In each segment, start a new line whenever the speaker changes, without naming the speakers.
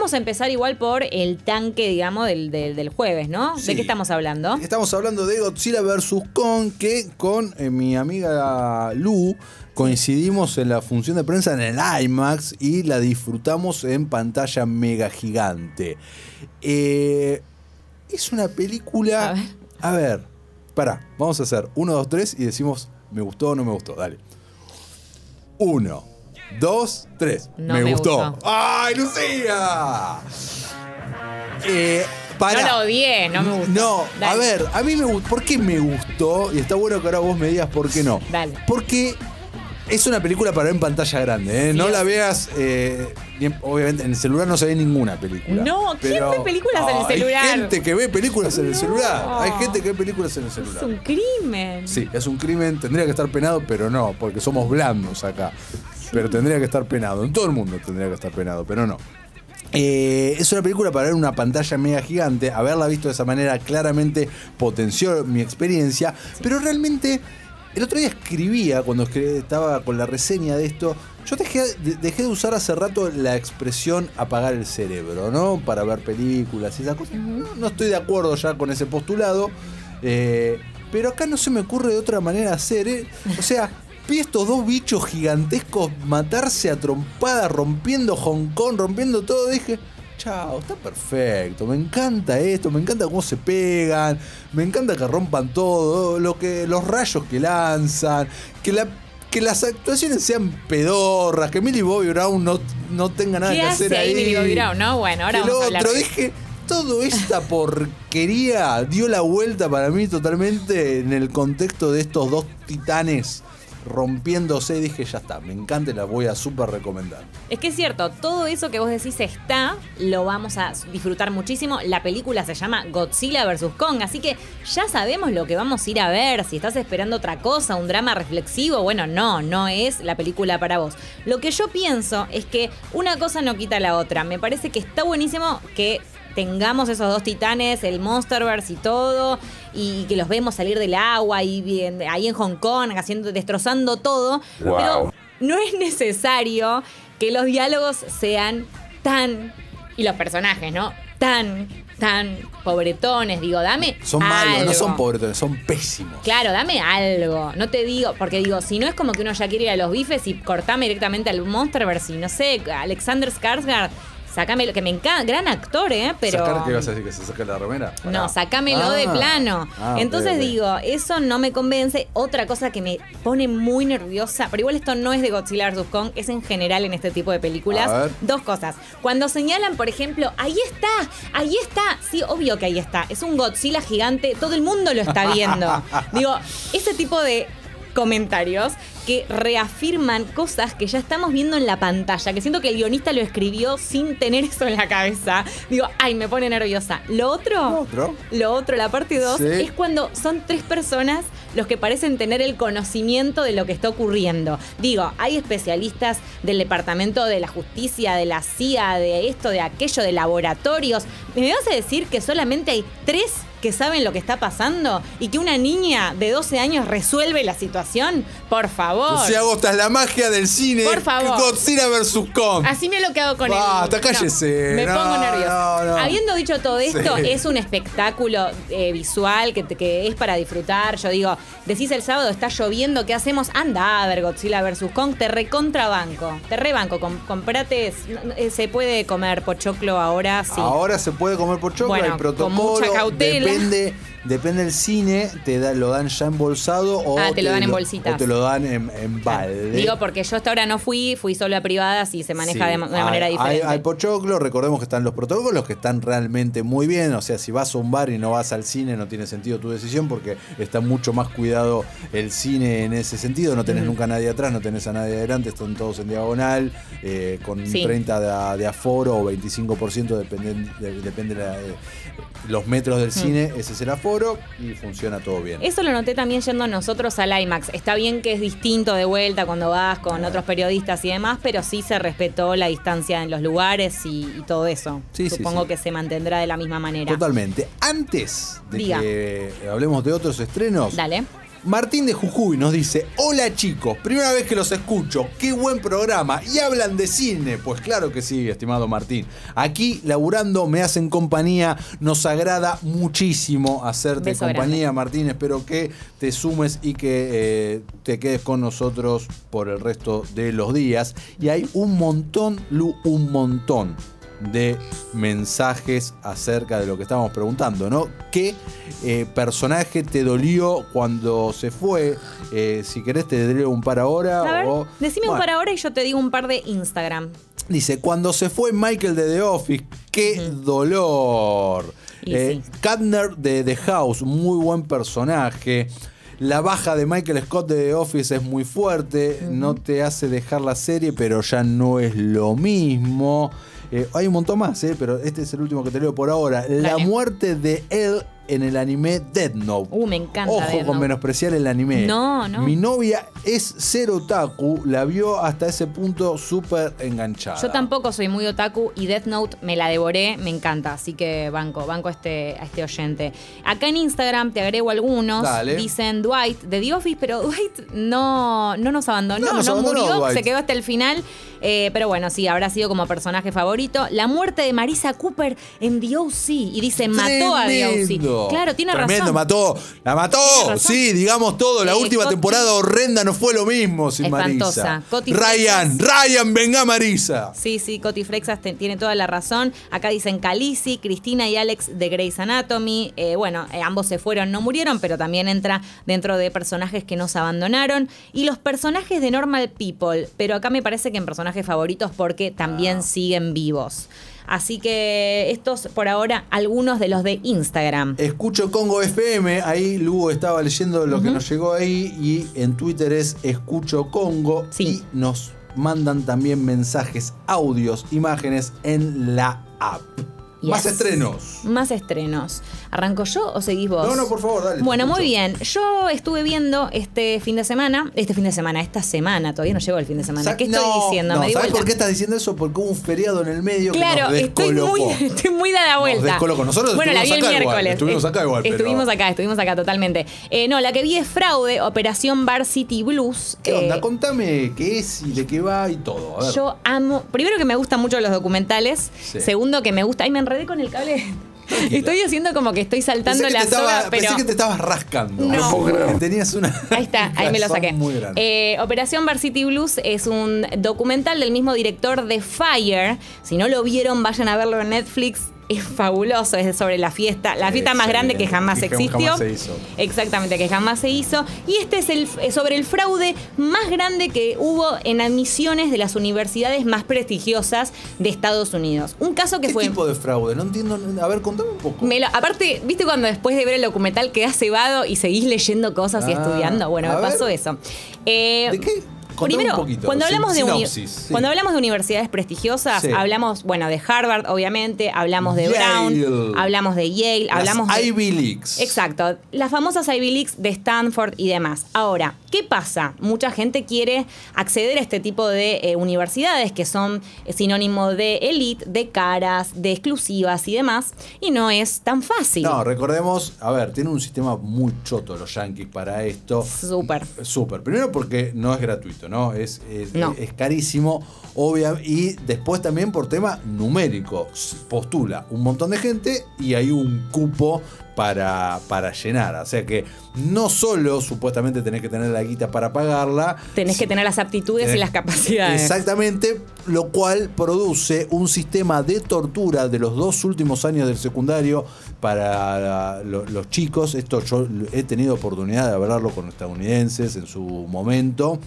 vamos a empezar igual por el tanque, digamos, del, del- del jueves, ¿no?
Sí.
¿De qué estamos hablando?
Estamos hablando de Godzilla vs. Kong, que con eh, mi amiga Lu coincidimos en la función de prensa en el IMAX y la disfrutamos en pantalla mega gigante. Eh, es una película...
A ver.
A ver, pará, vamos a hacer uno, dos, tres y decimos me gustó o no me gustó. Dale. Uno, dos, tres.
No
me,
me
gustó.
gustó.
¡Ay, Lucía! Eh.
No lo odié, no me gustó.
No, a ver, a mí me gustó. ¿Por qué me gustó? Y está bueno que ahora vos me digas por qué no.
Dale.
Porque es una película para ver en pantalla grande. ¿eh? No la veas. eh, obviamente, en el celular no se ve ninguna película.
No, ¿quién
Pero-
ve películas en el celular?
Hay gente que ve películas en el celular. Hay gente que ve películas en el
Es
celular.
un crimen.
Sí, es un crimen, tendría que estar penado, pero no, porque somos blandos acá. Pero tendría que estar penado, en todo el mundo tendría que estar penado, pero no. Eh, es una película para ver una pantalla mega gigante, haberla visto de esa manera claramente potenció mi experiencia, pero realmente el otro día escribía, cuando estaba con la reseña de esto, yo dejé de, dejé de usar hace rato la expresión apagar el cerebro, ¿no? Para ver películas y esas cosas. No, no estoy de acuerdo ya con ese postulado. eh, pero acá no se me ocurre de otra manera hacer, ¿eh? O sea, vi estos dos bichos gigantescos matarse a trompadas, rompiendo Hong Kong, rompiendo todo. Dije, chao, está perfecto. Me encanta esto, me encanta cómo se pegan, me encanta que rompan todo, lo que, los rayos que lanzan, que la. Que las actuaciones sean pedorras, que Millie Bobby Brown no, no tenga nada
¿Qué
que hacer
hace ahí Millie Bobby Brown, no? Bueno, ahora
lo
vamos a hablar
otro, dije, todo esta porquería dio la vuelta para mí totalmente en el contexto de estos dos titanes rompiéndose. Dije, ya está, me encanta y la voy a súper recomendar.
Es que es cierto, todo eso que vos decís está, lo vamos a disfrutar muchísimo. La película se llama Godzilla vs. Kong, así que ya sabemos lo que vamos a ir a ver. Si estás esperando otra cosa, un drama reflexivo, bueno, no, no es la película para vos. Lo que yo pienso es que una cosa no quita la otra. Me parece que está buenísimo que tengamos esos dos titanes, el Monsterverse y todo, y que los vemos salir del agua y bien- ahí en Hong Kong haciendo, destrozando todo. Pero no es necesario que los diálogos sean tan. y los personajes, ¿no? Tan, tan pobretones. Digo, dame.
Son malos, no son pobretones, son pésimos.
Claro, dame algo. No te digo, porque digo, si no es como que uno ya quiere ir a los bifes y cortame directamente al Monsterverse y no sé, Alexander Skarsgård, sacame lo que me encanta, gran actor, ¿eh? Pero.
¿Sacar qué vas a decir? ¿Que se saque la remera?
No, sacámelo
Ah,
de plano.
ah,
Entonces digo, eso no me convence. Otra cosa que me pone muy nerviosa, pero igual esto no es de Godzilla vs. Kong, es en general en este tipo de películas. Dos cosas. Cuando señalan, por ejemplo, ahí está, ahí está. Sí, obvio que ahí está. Es un Godzilla gigante, todo el mundo lo está viendo. digo, ese tipo de comentarios que reafirman cosas que ya estamos viendo en la pantalla, que siento que el guionista lo escribió sin tener eso en la cabeza. Digo, ay, me pone nerviosa. Lo otro,
¿Lo otro?
lo otro, la parte 2,
Sí.
es cuando son tres personas los que parecen tener el conocimiento de lo que está ocurriendo. Digo, hay especialistas del Departamento de la Justicia, de la CIA, de esto, de aquello, de laboratorios. ¿Me vas a decir que solamente hay tres que saben lo que está pasando y que una niña de 12 años resuelve la situación? Por favor.
Lucía Agosta es la magia del cine.
Por favor.
Godzilla vs. Kong.
Así me lo que hago con
Basta,
el.
cállese.
me
No,
pongo nerviosa.
no, no.
Habiendo dicho todo esto,
Sí.
es un espectáculo eh, visual que, es para disfrutar. Yo digo, decís el sábado está lloviendo, ¿qué hacemos? Anda a ver Godzilla vs. Kong, te recontrabanco. Te rebanco. Com- comprate. eh, Se puede comer pochoclo ahora, sí.
Ahora se puede comer por chocolate,
Bueno,
el protocolo.
con mucha cautela.
Depende, depende del cine, te da- lo dan ya embolsado o
Ah, te lo dan en bolsitas.
O te lo dan en, en balde.
Digo, porque yo hasta ahora no fui, fui solo a privadas y se maneja
Sí,
de una
hay-
manera diferente.
Hay, pochoclo, recordemos que están los protocolos que están realmente muy bien. O sea, si vas a un bar y no vas al cine, no tiene sentido tu decisión porque está mucho más cuidado el cine en ese sentido. No tenés nunca a nadie atrás, no tenés a nadie adelante, están todos en diagonal, eh, con
Sí.
30 de, de aforo o 25%, depende, de, depende los metros del cine, ese es el aforo y funciona todo bien.
Eso lo noté también yendo nosotros al IMAX. Está bien que es distinto de vuelta cuando vas con otros periodistas y demás, pero sí se respetó la distancia en los lugares y, y todo eso.
Sí, sí,
Supongo
sí.
que se mantendrá de la misma manera.
Totalmente. Antes de
Diga.
que hablemos de otros estrenos,
Dale.
Martín de Jujuy nos dice, hola chicos, primera vez que los escucho, qué buen programa, y hablan de cine. Pues claro que sí, estimado Martín. Aquí, laburando, me hacen compañía, nos agrada muchísimo hacerte
Beso
compañía,
grande.
Martín. Espero que te sumes y que eh, te quedes con nosotros por el resto de los días. Y hay un montón, Lu, un montón de mensajes acerca de lo que estábamos preguntando, ¿no? ¿Qué eh, personaje te dolió cuando se fue? Eh, si querés te dolió un par ahora.
A ver,
o,
decime un par ahora y yo te digo un par de Instagram.
Dice, cuando se fue Michael de The Office, qué dolor. Eh,
sí.
Katner de The House, muy buen personaje. La baja de Michael Scott de The Office es muy fuerte, no te hace dejar la serie, pero ya no es lo mismo. Eh, hay un montón más, eh, pero este es el último que te leo por ahora. La
Dale.
muerte de él en el anime Dead Note.
Uh, me encanta
Ojo
Death
con
Note.
menospreciar el anime.
No, no.
Mi novia es cero otaku, la vio hasta ese punto súper enganchada.
Yo tampoco soy muy otaku y Death Note me la devoré, me encanta, así que banco, banco a este, a este oyente. Acá en Instagram te agrego algunos,
Dale.
dicen Dwight de The Office, pero Dwight no, no nos abandonó,
No
no,
nos abandonó,
murió,
Dwight.
se quedó hasta el final, eh, pero bueno, sí, habrá sido como personaje favorito. La muerte de Marisa Cooper en The O.C. y dice, mató a The. O.C. Claro, tiene
Tremendo,
razón.
mató. La mató. Sí, digamos todo. La
Eh,
última
Coti-
temporada horrenda no fue lo mismo sin
Espantosa.
Marisa.
Coti
Ryan, Ryan, venga Marisa.
Sí, sí, Coti Frexas te- tiene toda la razón. Acá dicen Calisi, Cristina y Alex de Grey's Anatomy. Eh, bueno, eh, ambos se fueron, no murieron, pero también entra dentro de personajes que nos abandonaron. Y los personajes de Normal People, pero acá me parece que en personajes favoritos porque también
Ah.
siguen vivos. Así que estos por ahora algunos de los de Instagram.
Escucho Congo FM, ahí Lugo estaba leyendo lo que nos llegó ahí y en Twitter es Escucho Congo
Sí.
y nos mandan también mensajes, audios, imágenes en la app. Más estrenos.
Más estrenos. ¿Arranco yo o seguís vos?
No, no, por favor, dale,
Bueno, muy bien. Yo estuve viendo este fin de semana, este fin de semana, esta semana, todavía no llegó el fin de semana.
Sa-
¿Qué estoy
no,
diciendo?
No,
Me di
¿Sabes
vuelta.
por qué estás diciendo eso? Porque hubo un feriado en el medio que
Claro,
nos
estoy muy, estoy muy dada
Nos
vuelta.
descolocó. Nosotros
bueno, la vi el
estuvimos acá igual,
miércoles.
estuvimos acá igual, pero-
Estuvimos acá, estuvimos acá totalmente. Eh, no, la que vi es Fraude, Operación Bar City Blues.
¿Qué
Eh,
onda? Contame qué es y de qué va y todo. A ver.
Yo amo. Primero que me gustan mucho los documentales.
Sí.
Segundo que me gusta. Ay, me enredé con el cable. Estoy haciendo como que estoy saltando la soga, pero.
pensé que te estabas rascando.
No.
Tenías una.
Ahí está, ahí me lo saqué.
Muy grande.
Eh, Operación Bar City Blues es un documental del mismo director de Fire. Si no lo vieron, vayan a verlo en Netflix. Es fabuloso, es sobre la fiesta, la fiesta más grande que jamás existió.
jamás se hizo.
Exactamente, que jamás se hizo. Y este es el es sobre el fraude más grande que hubo en admisiones de las universidades más prestigiosas de Estados Unidos. Un caso que
¿Qué
fue.
tipo de fraude? No entiendo. A ver, contame un poco.
Me lo- aparte, ¿viste cuando después de ver el documental quedás cebado y seguís leyendo cosas y
Ah,
estudiando? Bueno, me
ver.
pasó eso. Eh,
¿De qué?
Primero,
un poquito.
cuando
sin-
hablamos, de
sí.
cuando hablamos de universidades prestigiosas,
Sí.
hablamos, bueno, de Harvard, obviamente, hablamos de
Yale.
Brown, hablamos de Yale,
Las
hablamos de...
Ivy Leagues.
Exacto, las famosas Ivy Leagues de Stanford y demás. Ahora, ¿qué pasa? Mucha gente quiere acceder a este tipo de eh, universidades que son eh, sinónimo de elite, de caras, de exclusivas y demás, y no es tan fácil.
No, recordemos, a ver, tienen un sistema muy choto los Yankees para esto.
Súper.
Súper. Primero porque no es gratuito, ¿no? Es, es,
No.
es carísimo, obvia. Y después también por tema numérico. Postula un montón de gente y hay un cupo para, para llenar. O sea que no solo supuestamente tenés que tener la guita para pagarla.
Tenés que tener las aptitudes y las capacidades.
Exactamente, lo cual produce un sistema de tortura de los dos últimos años del secundario para lo- los chicos. Esto yo he tenido oportunidad de hablarlo con estadounidenses en su momento.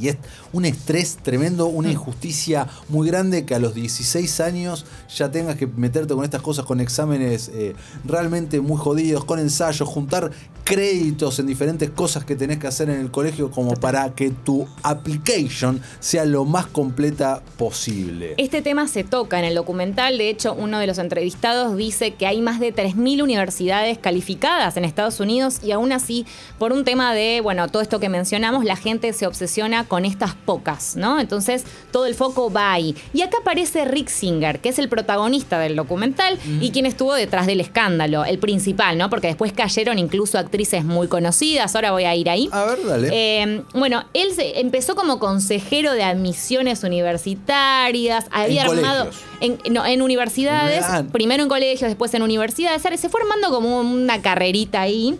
Y es un estrés tremendo, una injusticia muy grande que a los 16 años ya tengas que meterte con estas cosas, con exámenes eh, realmente muy jodidos, con ensayos, juntar créditos en diferentes cosas que tenés que hacer en el colegio como para que tu application sea lo más completa posible.
Este tema se toca en el documental. De hecho, uno de los entrevistados dice que hay más de 3.000 universidades calificadas en Estados Unidos y aún así, por un tema de, bueno, todo esto que mencionamos, la gente se obsesiona relaciona con estas pocas, ¿no? Entonces todo el foco va ahí. Y acá aparece Rick Singer, que es el protagonista del documental y quien estuvo detrás del escándalo, el principal, ¿no? Porque después cayeron incluso actrices muy conocidas, ahora voy a ir ahí.
A ver, dale.
Eh, bueno, él se- empezó como consejero de admisiones universitarias, había
En
armado en, no, en universidades, primero en colegios, después en universidades, se fue armando como una carrerita ahí.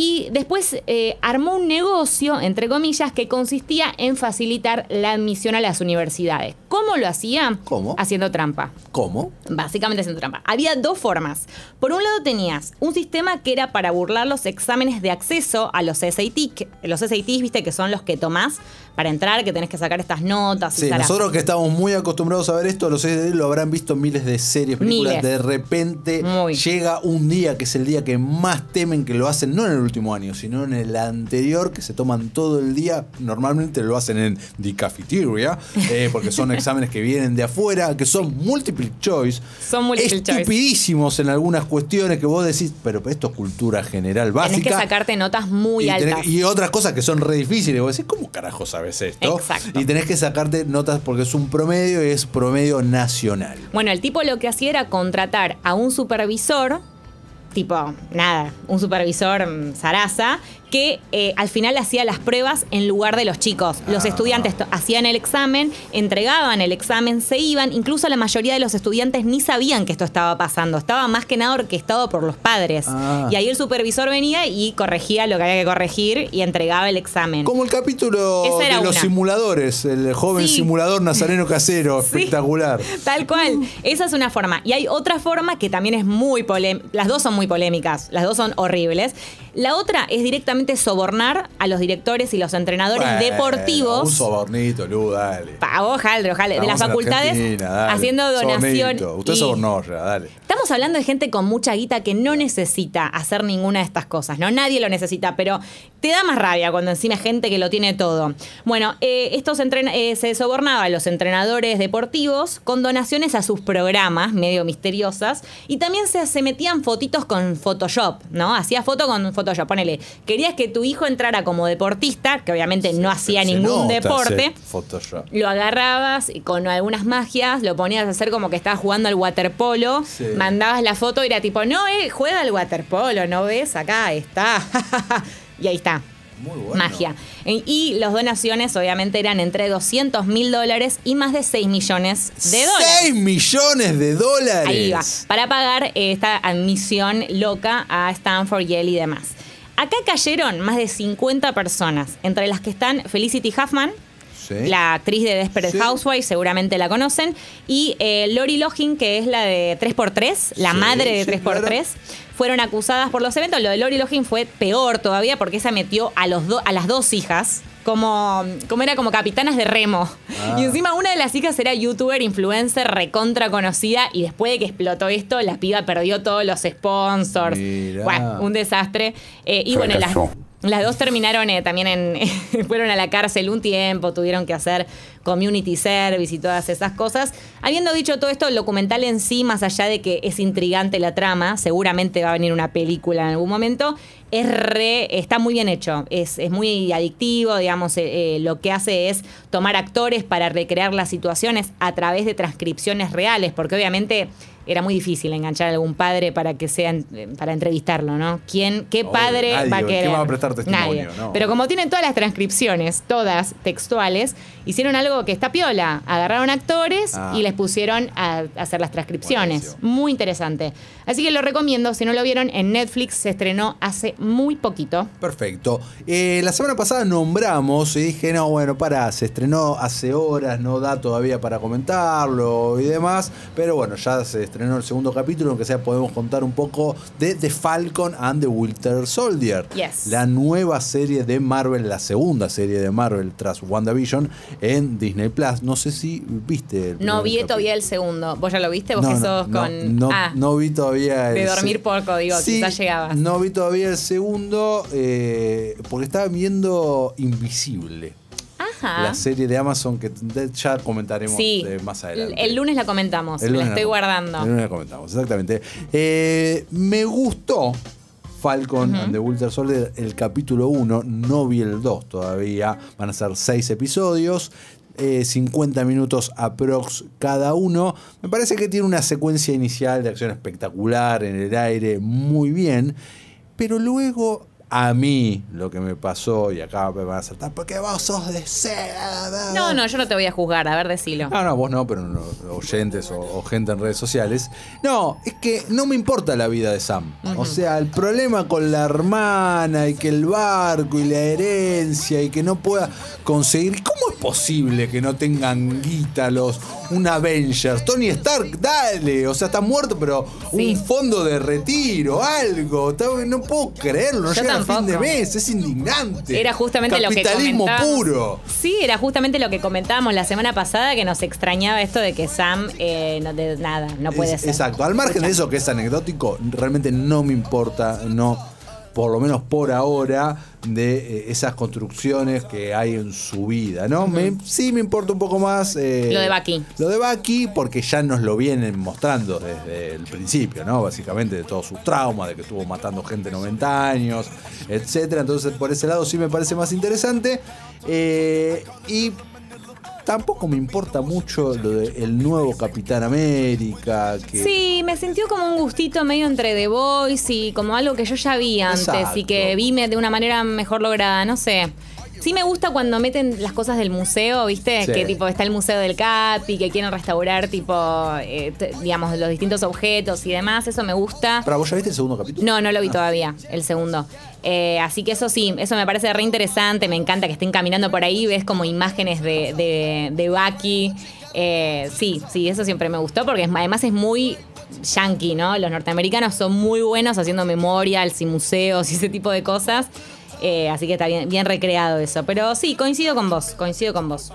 Y después eh, armó un negocio, entre comillas, que consistía en facilitar la admisión a las universidades. ¿Cómo lo hacía?
¿Cómo?
Haciendo trampa.
¿Cómo?
Básicamente haciendo trampa. Había dos formas. Por un lado tenías un sistema que era para burlar los exámenes de acceso a los SAT. Los SATs, viste, que son los que tomás para entrar, que tenés que sacar estas notas.
Sí, nosotros que estamos muy acostumbrados a ver esto, los sé, lo habrán visto en miles de series, películas.
Miles.
De repente
Muy.
llega un día que es el día que más temen que lo hacen, no en el último año, sino en el anterior, que se toman todo el día. Normalmente lo hacen en The Cafeteria, eh, porque son exámenes que vienen de afuera, que son multiple choice.
Son multiple choice.
Estupidísimos en algunas cuestiones que vos decís, pero esto es cultura general básica.
Tenés que sacarte notas muy
y, tenés-
altas.
y otras cosas que son re difíciles. Vos decís, ¿cómo carajo sabes esto?
Exacto.
Y tenés que sacarte notas porque es un promedio y es promedio nacional.
Bueno, el tipo lo que hacía era contratar a un supervisor, tipo, nada, un supervisor mm, zaraza, que eh, al final hacía las pruebas en lugar de los chicos. Los
Ah.
estudiantes hacían el examen, entregaban el examen, se iban. Incluso la mayoría de los estudiantes ni sabían que esto estaba pasando. Estaba más que nada orquestado por los padres.
Ah.
Y ahí el supervisor venía y corregía lo que había que corregir y entregaba el examen.
Como el capítulo
Esa era
de los
una.
simuladores, el joven
Sí.
simulador nazareno casero,
Sí.
espectacular.
Tal cual. Esa es una forma. Y hay otra forma que también es muy polémica. Las dos son muy polémicas. Las dos son horribles. La otra es directamente sobornar a los directores y los entrenadores
Bueno,
deportivos.
Un sobornito, Lu, dale.
Pa- ojalá, ojalá, de las facultades haciendo donaciones.
Usted sobornó ya, dale.
Estamos hablando de gente con mucha guita que no necesita hacer ninguna de estas cosas, ¿no? Nadie lo necesita, pero te da más rabia cuando encima hay gente que lo tiene todo. Bueno, eh, estos eh, se sobornaba a los entrenadores deportivos con donaciones a sus programas, medio misteriosas, y también se, se metían fotitos con Photoshop, ¿no? Hacía foto con Photoshop, ponele, querías que tu hijo entrara como deportista, que obviamente no hacía ningún
nota
deporte. Lo agarrabas y con algunas magias, lo ponías a hacer como que estabas jugando al waterpolo, mandabas la foto y era tipo, no, eh, juega al waterpolo, ¿no ves? Acá está. y ahí está.
Muy bueno.
Magia. E- Y las donaciones obviamente eran entre 200 mil dólares y más de 6 millones de dólares.
6 millones de dólares.
Ahí va. Para pagar esta admisión loca a Stanford, Yale y demás. Acá cayeron más de 50 personas, entre las que están Felicity Huffman,
Sí.
la actriz de Desperate
Sí.
Housewives, seguramente la conocen, y eh, Lori Loughlin, que es la de 3x3, la
Sí,
madre de
sí,
3x3. Fueron acusadas por los eventos. Lo de Lori Loughlin fue peor todavía porque esa metió a, los do- a las dos hijas como, como era como capitanas de remo.
Ah.
Y encima una de las hijas era youtuber, influencer, recontra conocida. Y después de que explotó esto, la piba perdió todos los sponsors.
Mirá.
Bueno, un desastre. Eh, y bueno, las, las dos terminaron eh, también en. fueron a la cárcel un tiempo, tuvieron que hacer community service y todas esas cosas. Habiendo dicho todo esto, el documental en sí, más allá de que es intrigante la trama, seguramente va a venir una película en algún momento. Es re, está muy bien hecho, es, es muy adictivo, digamos, eh, eh, lo que hace es tomar actores para recrear las situaciones a través de transcripciones reales, porque obviamente era muy difícil enganchar a algún padre para que sea eh, para entrevistarlo, ¿no? ¿Quién, qué padre
nadie,
va a
¿quién
querer?
va a prestar testimonio?
Nadie.
No.
Pero como tienen todas las transcripciones, todas textuales, hicieron algo que está piola. Agarraron actores
Ah.
y les pusieron a hacer las transcripciones.
Buenísimo.
Muy interesante. Así que lo recomiendo. Si no lo vieron, en Netflix se estrenó hace muy poquito.
Perfecto. Eh, la semana pasada nombramos y dije, no, bueno, para, se estrenó hace horas, no da todavía para comentarlo y demás, pero bueno, ya se estrenó el segundo capítulo, aunque sea podemos contar un poco de The Falcon and the Winter Soldier.
Yes.
La nueva serie de Marvel, la segunda serie de Marvel tras WandaVision en Disney Plus. No sé si viste. el
No vi
capítulo.
todavía el segundo. ¿Vos ya lo viste? ¿Vos
No,
que sos
no,
con.
no,
ah,
no vi todavía
de
el
dormir
se-
poco, digo, quizás llegabas.
No vi todavía el segundo eh, porque estaba viendo Invisible,
Ajá.
la serie de Amazon que ya comentaremos.
Sí.
eh, más adelante.
El lunes la comentamos.
El
la estoy guardando.
El lunes la comentamos, exactamente. Eh, me gustó. Falcon and the Winter Soldier, el capítulo 1, no vi el 2 todavía, van a ser 6 episodios. 50 minutos aprox cada uno. Me parece que tiene una secuencia inicial de acción espectacular en el aire, muy bien. Pero luego a mí lo que me pasó, y acá me van a saltar, porque vos sos de seda.
No, no, yo no te voy a juzgar, a ver, decilo.
No, no, vos no, pero no, oyentes o, gente en redes sociales. No, es que no me importa la vida de Sam. O sea, el problema con la hermana y que el barco y la herencia y que no pueda conseguir. ¿Cómo es posible que no tengan guita los un Avengers? Tony Stark, dale. O sea, está muerto, pero un fondo de retiro, algo. No puedo creerlo, no llega fin de mes, es indignante.
Era justamente lo que
Capitalismo puro.
Sí, era justamente lo que comentábamos la semana pasada, que nos extrañaba esto de que Sam eh, no, de nada, no puede ser.
Exacto, al margen de eso que es anecdótico, realmente no me importa, no por lo menos por ahora, de eh, esas construcciones que hay en su vida, ¿no? sí me importa un poco más...
Eh, lo de Bucky.
Lo de Bucky, porque ya nos lo vienen mostrando desde el principio, ¿no? Básicamente de todos sus traumas, de que estuvo matando gente 90 años, etcétera. Entonces, por ese lado sí me parece más interesante. Eh, y tampoco me importa mucho lo del nuevo Capitán América. Que...
Sí, me sintió como un gustito medio entre The Boys y como algo que yo ya vi antes y que vi de una manera mejor lograda, no sé. Sí me gusta cuando meten las cosas del museo, ¿viste? Que tipo está el museo del Capi, que quieren restaurar tipo, eh, digamos, los distintos objetos y demás. Eso me gusta.
¿Pero vos ya viste el segundo capítulo?
No, no lo vi ah. todavía, el segundo. Eh, así que eso sí, eso me parece re interesante. Me encanta que estén caminando por ahí, ves como imágenes de, de, de Bucky. Eh, sí, sí, eso siempre me gustó porque además es muy yankee, ¿no? Los norteamericanos son muy buenos haciendo memorials y museos y ese tipo de cosas. Eh, así que está bien, bien recreado eso. Pero sí, coincido con vos, coincido con vos.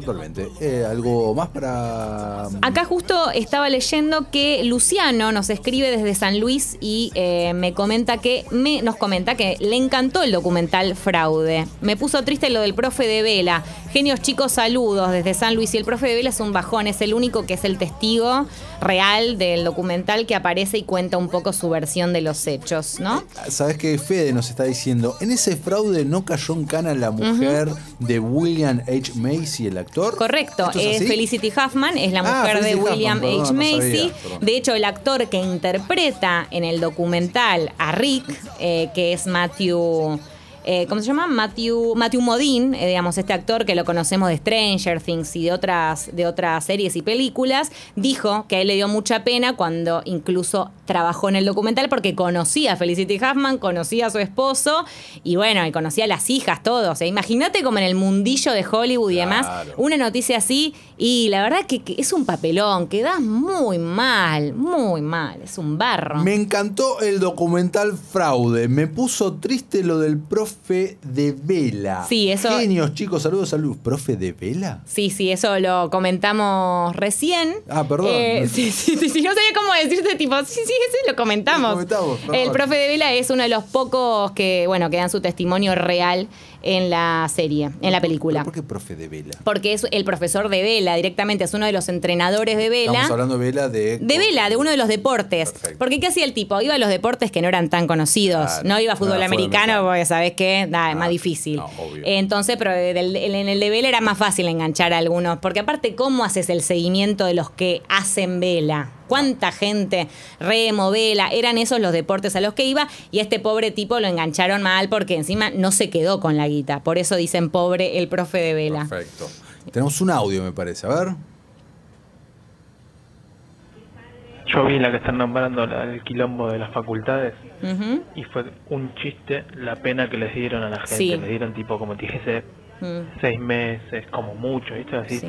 Totalmente. Eh, ¿Algo más para...?
Acá justo estaba leyendo que Luciano nos escribe desde San Luis y eh, me comenta que me, nos comenta que le encantó el documental Fraude. Me puso triste lo del profe de Vela. Genios chicos, saludos desde San Luis. Y el profe de Vela es un bajón, es el único que es el testigo real del documental que aparece y cuenta un poco su versión de los hechos, ¿no?
Sabes que Fede nos está diciendo, en ese fraude no cayó en cana la mujer de William H. Macy, el actor.
Correcto, es, Felicity Huffman, es la ah, mujer de William H. Macy. de hecho, el actor que interpreta en el documental a Rick, eh, que es Matthew... Eh, ¿cómo se llama? Matthew, Matthew Modine, eh, digamos, este actor que lo conocemos de Stranger Things y de otras, de otras series y películas, dijo que a él le dio mucha pena cuando incluso trabajó en el documental porque conocía a Felicity Huffman, conocía a su esposo y bueno, y conocía a las hijas, todos. Imagínate como en el mundillo de Hollywood y demás, una noticia así y la verdad que, es un papelón, queda muy mal, muy mal, es un barro.
Me encantó el documental Fraude, me puso triste lo del profe de vela.
Sí, eso.
Genios, chicos, saludos, saludos. ¿Profe de vela?
Sí, sí, eso lo comentamos recién.
Ah, perdón.
Eh, sí, sí, sí, no sabía cómo decirte, tipo, sí, sí, sí, lo comentamos. comentamos el profe de vela es uno de los pocos que, bueno, que dan su testimonio real en la serie, en la película.
¿Por qué profe de vela?
Porque es el profesor de vela, directamente, es uno de los entrenadores de vela.
Estamos hablando de vela de...
De vela, de uno de los deportes. Porque ¿qué hacía el tipo? Iba a los deportes que no eran tan conocidos. no iba a fútbol americano porque, ¿sabes qué? es más difícil. Entonces, pero en el de vela era más fácil enganchar a algunos. Porque aparte, ¿cómo haces el seguimiento de los que hacen vela? Cuánta gente, remo, vela, eran esos los deportes a los que iba y este pobre tipo lo engancharon mal porque encima no se quedó con la guita. Por eso dicen pobre el profe de vela.
Perfecto. Tenemos un audio, me parece. A ver.
Yo vi la que están nombrando el quilombo de las facultades y fue un chiste la pena que les dieron a la gente. Les dieron tipo, como te dije, mm. seis meses, como mucho, ¿viste? Así,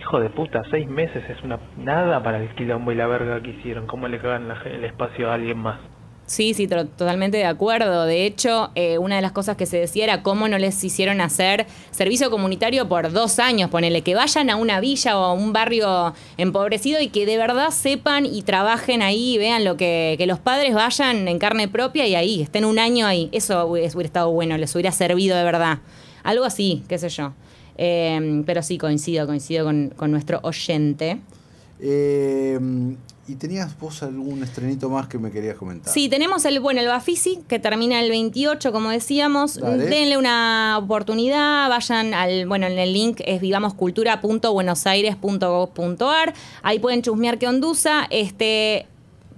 hijo de puta, seis meses es una nada para el quilombo y la verga que hicieron. ¿Cómo le cagan el espacio a alguien más?
Sí, sí, totalmente de acuerdo. De hecho, eh, una de las cosas que se decía era cómo no les hicieron hacer servicio comunitario por dos años. Ponele que vayan a una villa o a un barrio empobrecido y que de verdad sepan y trabajen ahí y vean lo que, que los padres vayan en carne propia y ahí, estén un año ahí. Eso hubiera estado bueno, les hubiera servido de verdad. Algo así, qué sé yo. Em, pero sí, coincido, coincido con, nuestro oyente.
Em, y tenías vos algún estrenito más que me querías comentar.
Sí, tenemos el, bueno, el Bafisi, que termina el 28, como decíamos. Denle una oportunidad, vayan al, bueno, en el link es vivamoscultura.buenosaires.gov.ar. Ahí pueden chusmear que Ondusa. Este,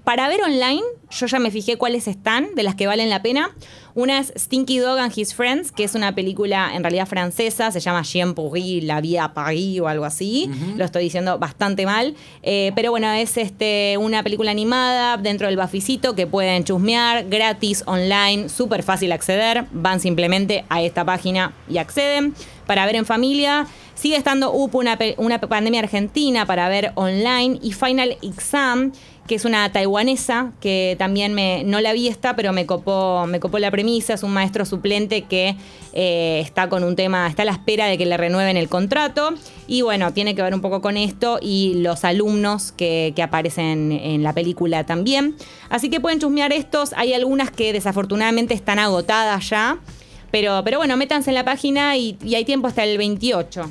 para ver online, yo ya me fijé cuáles están, de las que valen la pena. Una es Stinky Dog and His Friends, que es una película en realidad francesa, se llama Jean Pourri, La Vie à Paris o algo así. Lo estoy diciendo bastante mal. Eh, pero bueno, es este, una película animada dentro del Bafisito que pueden chusmear gratis, online, súper fácil acceder. Van simplemente a esta página y acceden para ver en familia. Sigue estando UP, una, una pandemia argentina para ver online. Y Final Exam que es una taiwanesa, que también me, no la vi esta, pero me copó, me copó la premisa, es un maestro suplente que eh, está con un tema, está a la espera de que le renueven el contrato, y bueno, tiene que ver un poco con esto y los alumnos que, aparecen en la película también. Así que pueden chusmear estos, hay algunas que desafortunadamente están agotadas ya, pero, pero bueno, métanse en la página y, y hay tiempo hasta el 28.